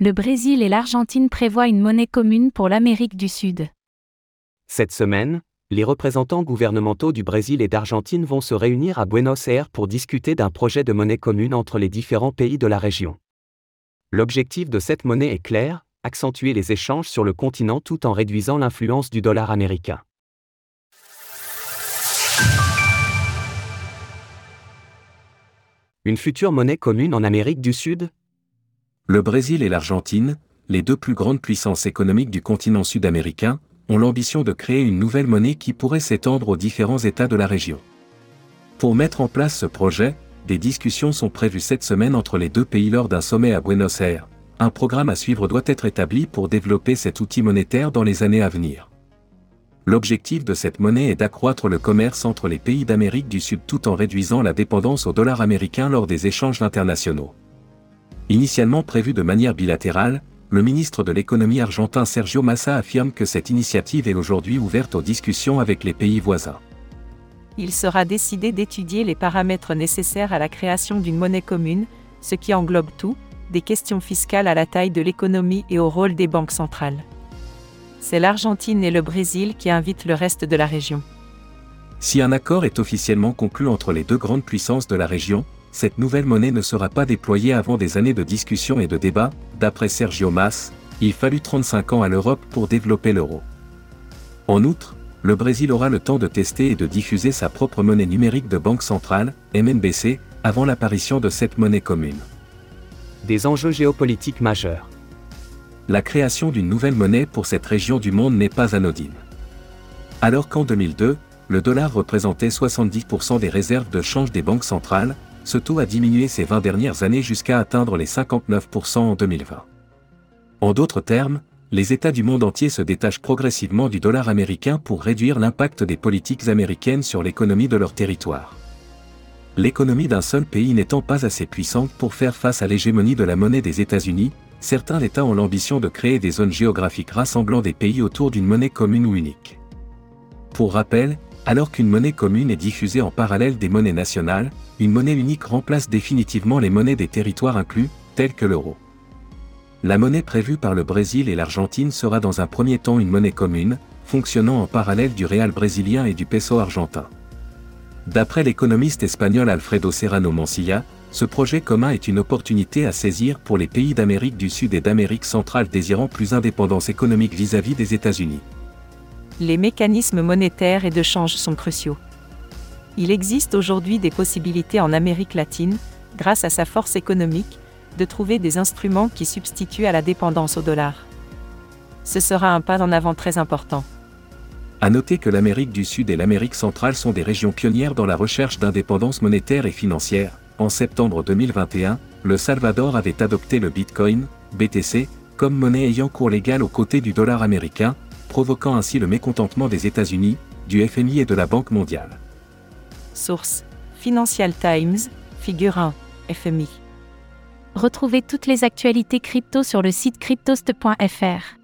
Le Brésil et l'Argentine prévoient une monnaie commune pour l'Amérique du Sud. Cette semaine, les représentants gouvernementaux du Brésil et d'Argentine vont se réunir à Buenos Aires pour discuter d'un projet de monnaie commune entre les différents pays de la région. L'objectif de cette monnaie est clair, accentuer les échanges sur le continent tout en réduisant l'influence du dollar américain. Une future monnaie commune en Amérique du Sud Le Brésil et l'Argentine, les deux plus grandes puissances économiques du continent sud-américain, ont l'ambition de créer une nouvelle monnaie qui pourrait s'étendre aux différents États de la région. Pour mettre en place ce projet, des discussions sont prévues cette semaine entre les deux pays lors d'un sommet à Buenos Aires. Un programme à suivre doit être établi pour développer cet outil monétaire dans les années à venir. L'objectif de cette monnaie est d'accroître le commerce entre les pays d'Amérique du Sud tout en réduisant la dépendance au dollar américain lors des échanges internationaux. Initialement prévu de manière bilatérale, le ministre de l'économie argentin Sergio Massa affirme que cette initiative est aujourd'hui ouverte aux discussions avec les pays voisins. Il sera décidé d'étudier les paramètres nécessaires à la création d'une monnaie commune, ce qui englobe tout, des questions fiscales à la taille de l'économie et au rôle des banques centrales. C'est l'Argentine et le Brésil qui invitent le reste de la région. Si un accord est officiellement conclu entre les deux grandes puissances de la région, cette nouvelle monnaie ne sera pas déployée avant des années de discussions et de débats, d'après Sergio Mas, il fallut 35 ans à l'Europe pour développer l'euro. En outre, le Brésil aura le temps de tester et de diffuser sa propre monnaie numérique de banque centrale, MNBC, avant l'apparition de cette monnaie commune. Des enjeux géopolitiques majeurs. La création d'une nouvelle monnaie pour cette région du monde n'est pas anodine. Alors qu'en 2002, le dollar représentait 70% des réserves de change des banques centrales, ce taux a diminué ces 20 dernières années jusqu'à atteindre les 59% en 2020. En d'autres termes, les États du monde entier se détachent progressivement du dollar américain pour réduire l'impact des politiques américaines sur l'économie de leur territoire. L'économie d'un seul pays n'étant pas assez puissante pour faire face à l'hégémonie de la monnaie des États-Unis, certains États ont l'ambition de créer des zones géographiques rassemblant des pays autour d'une monnaie commune ou unique. Pour rappel, alors qu'une monnaie commune est diffusée en parallèle des monnaies nationales, une monnaie unique remplace définitivement les monnaies des territoires inclus, tels que l'euro. La monnaie prévue par le Brésil et l'Argentine sera dans un premier temps une monnaie commune, fonctionnant en parallèle du réal brésilien et du peso argentin. D'après l'économiste espagnol Alfredo Serrano Mansilla, ce projet commun est une opportunité à saisir pour les pays d'Amérique du Sud et d'Amérique centrale désirant plus indépendance économique vis-à-vis -vis des États-Unis les mécanismes monétaires et de change sont cruciaux. Il existe aujourd'hui des possibilités en Amérique latine, grâce à sa force économique, de trouver des instruments qui substituent à la dépendance au dollar. Ce sera un pas en avant très important. À noter que l'Amérique du Sud et l'Amérique centrale sont des régions pionnières dans la recherche d'indépendance monétaire et financière. En septembre 2021, le Salvador avait adopté le Bitcoin, BTC, comme monnaie ayant cours légal aux côtés du dollar américain, provoquant ainsi le mécontentement des États-Unis, du FMI et de la Banque mondiale. Source Financial Times, figure 1, FMI. Retrouvez toutes les actualités crypto sur le site cryptost.fr.